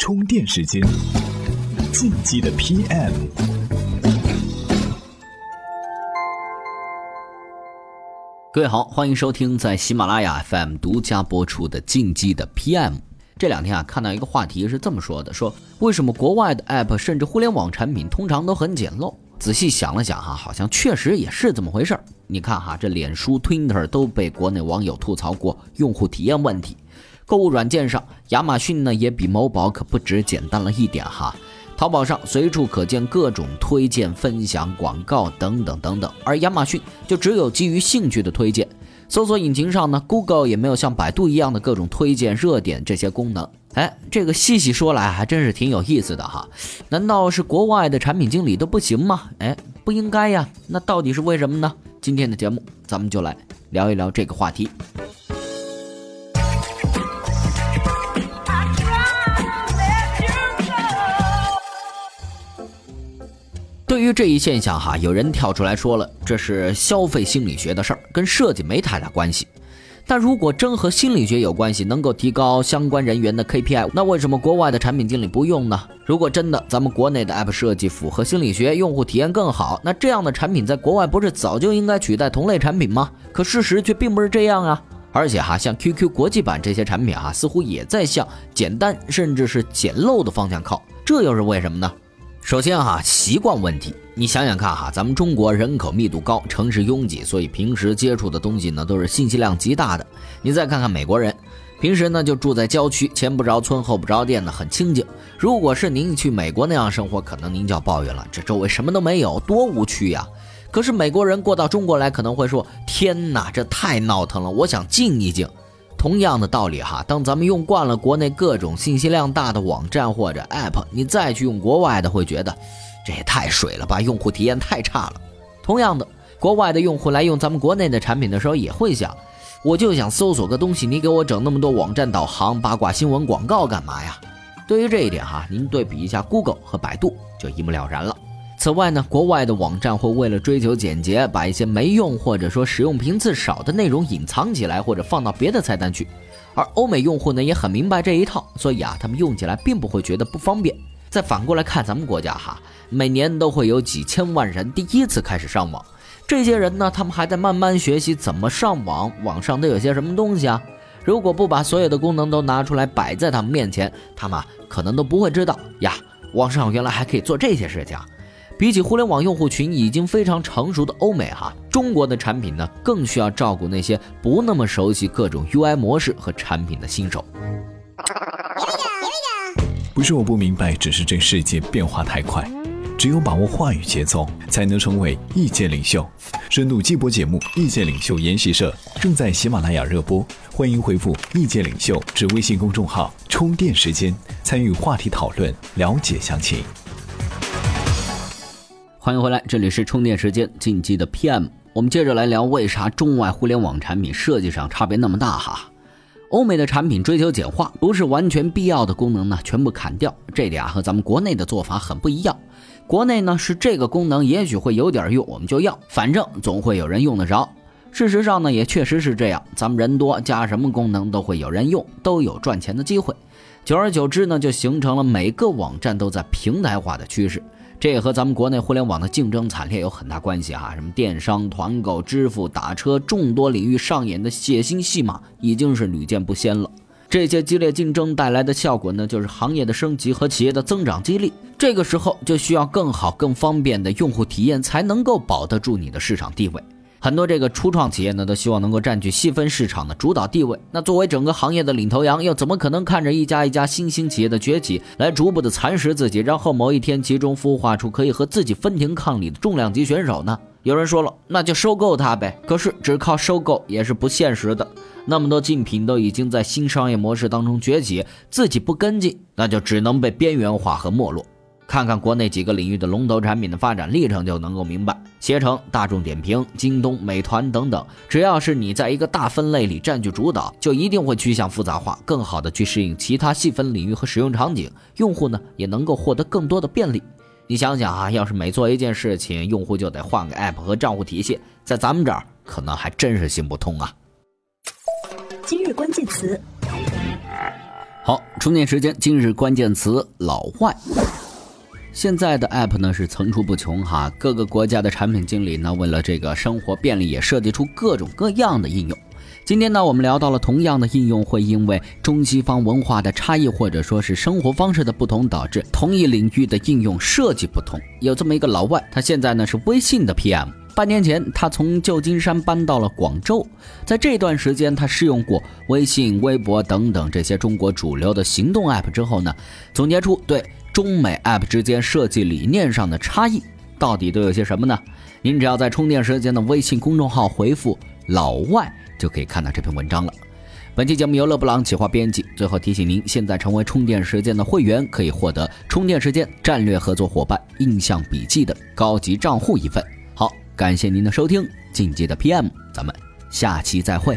充电时间，竞技的 PM。各位好，欢迎收听在喜马拉雅 FM 独家播出的《竞技的 PM》。这两天啊，看到一个话题是这么说的：说为什么国外的 App 甚至互联网产品通常都很简陋？仔细想了想哈，好像确实也是这么回事儿。你看哈，这脸书、Twitter 都被国内网友吐槽过用户体验问题。购物软件上，亚马逊呢也比某宝可不止简单了一点哈。淘宝上随处可见各种推荐、分享、广告等等等等，而亚马逊就只有基于兴趣的推荐。搜索引擎上呢，Google 也没有像百度一样的各种推荐、热点这些功能。哎，这个细细说来还真是挺有意思的哈。难道是国外的产品经理都不行吗？哎，不应该呀。那到底是为什么呢？今天的节目咱们就来聊一聊这个话题。对于这一现象，哈，有人跳出来说了，这是消费心理学的事儿，跟设计没太大关系。但如果真和心理学有关系，能够提高相关人员的 KPI，那为什么国外的产品经理不用呢？如果真的咱们国内的 App 设计符合心理学，用户体验更好，那这样的产品在国外不是早就应该取代同类产品吗？可事实却并不是这样啊！而且哈，像 QQ 国际版这些产品啊，似乎也在向简单甚至是简陋的方向靠，这又是为什么呢？首先哈，习惯问题，你想想看哈，咱们中国人口密度高，城市拥挤，所以平时接触的东西呢都是信息量极大的。你再看看美国人，平时呢就住在郊区，前不着村后不着店的，很清静。如果是您去美国那样生活，可能您就要抱怨了，这周围什么都没有，多无趣呀。可是美国人过到中国来，可能会说：天哪，这太闹腾了，我想静一静。同样的道理哈，当咱们用惯了国内各种信息量大的网站或者 App，你再去用国外的，会觉得这也太水了吧，用户体验太差了。同样的，国外的用户来用咱们国内的产品的时候，也会想，我就想搜索个东西，你给我整那么多网站导航、八卦新闻、广告干嘛呀？对于这一点哈，您对比一下 Google 和百度，就一目了然了。此外呢，国外的网站会为了追求简洁，把一些没用或者说使用频次少的内容隐藏起来，或者放到别的菜单去。而欧美用户呢也很明白这一套，所以啊，他们用起来并不会觉得不方便。再反过来看咱们国家哈，每年都会有几千万人第一次开始上网，这些人呢，他们还在慢慢学习怎么上网，网上都有些什么东西啊？如果不把所有的功能都拿出来摆在他们面前，他们可能都不会知道呀，网上原来还可以做这些事情。比起互联网用户群已经非常成熟的欧美哈，中国的产品呢更需要照顾那些不那么熟悉各种 UI 模式和产品的新手。不是我不明白，只是这世界变化太快，只有把握话语节奏，才能成为意见领袖。深度季播节目《意见领袖研习社》正在喜马拉雅热播，欢迎回复“意见领袖”至微信公众号充电时间，参与话题讨论，了解详情。欢迎回来，这里是充电时间进击的 PM。我们接着来聊，为啥中外互联网产品设计上差别那么大？哈，欧美的产品追求简化，不是完全必要的功能呢，全部砍掉。这点啊，和咱们国内的做法很不一样。国内呢是这个功能也许会有点用，我们就要，反正总会有人用得着。事实上呢，也确实是这样，咱们人多，加什么功能都会有人用，都有赚钱的机会。久而久之呢，就形成了每个网站都在平台化的趋势。这也和咱们国内互联网的竞争惨烈有很大关系啊，什么电商、团购、支付、打车，众多领域上演的血腥戏码已经是屡见不鲜了。这些激烈竞争带来的效果呢，就是行业的升级和企业的增长激励。这个时候就需要更好、更方便的用户体验，才能够保得住你的市场地位。很多这个初创企业呢，都希望能够占据细分市场的主导地位。那作为整个行业的领头羊，又怎么可能看着一家一家新兴企业的崛起，来逐步的蚕食自己，然后某一天集中孵化出可以和自己分庭抗礼的重量级选手呢？有人说了，那就收购它呗。可是只靠收购也是不现实的。那么多竞品都已经在新商业模式当中崛起，自己不跟进，那就只能被边缘化和没落。看看国内几个领域的龙头产品的发展历程，就能够明白。携程、大众点评、京东、美团等等，只要是你在一个大分类里占据主导，就一定会趋向复杂化，更好的去适应其他细分领域和使用场景。用户呢，也能够获得更多的便利。你想想啊，要是每做一件事情，用户就得换个 app 和账户体系，在咱们这儿可能还真是行不通啊。今日关键词。好，充电时间今日关键词老外。现在的 App 呢是层出不穷哈，各个国家的产品经理呢为了这个生活便利，也设计出各种各样的应用。今天呢，我们聊到了同样的应用会因为中西方文化的差异，或者说是生活方式的不同，导致同一领域的应用设计不同。有这么一个老外，他现在呢是微信的 PM。半年前，他从旧金山搬到了广州，在这段时间，他试用过微信、微博等等这些中国主流的行动 App 之后呢，总结出对中美 App 之间设计理念上的差异到底都有些什么呢？您只要在充电时间的微信公众号回复“老外”。就可以看到这篇文章了。本期节目由勒布朗企划编辑。最后提醒您，现在成为充电时间的会员，可以获得充电时间战略合作伙伴印象笔记的高级账户一份。好，感谢您的收听，进阶的 PM，咱们下期再会。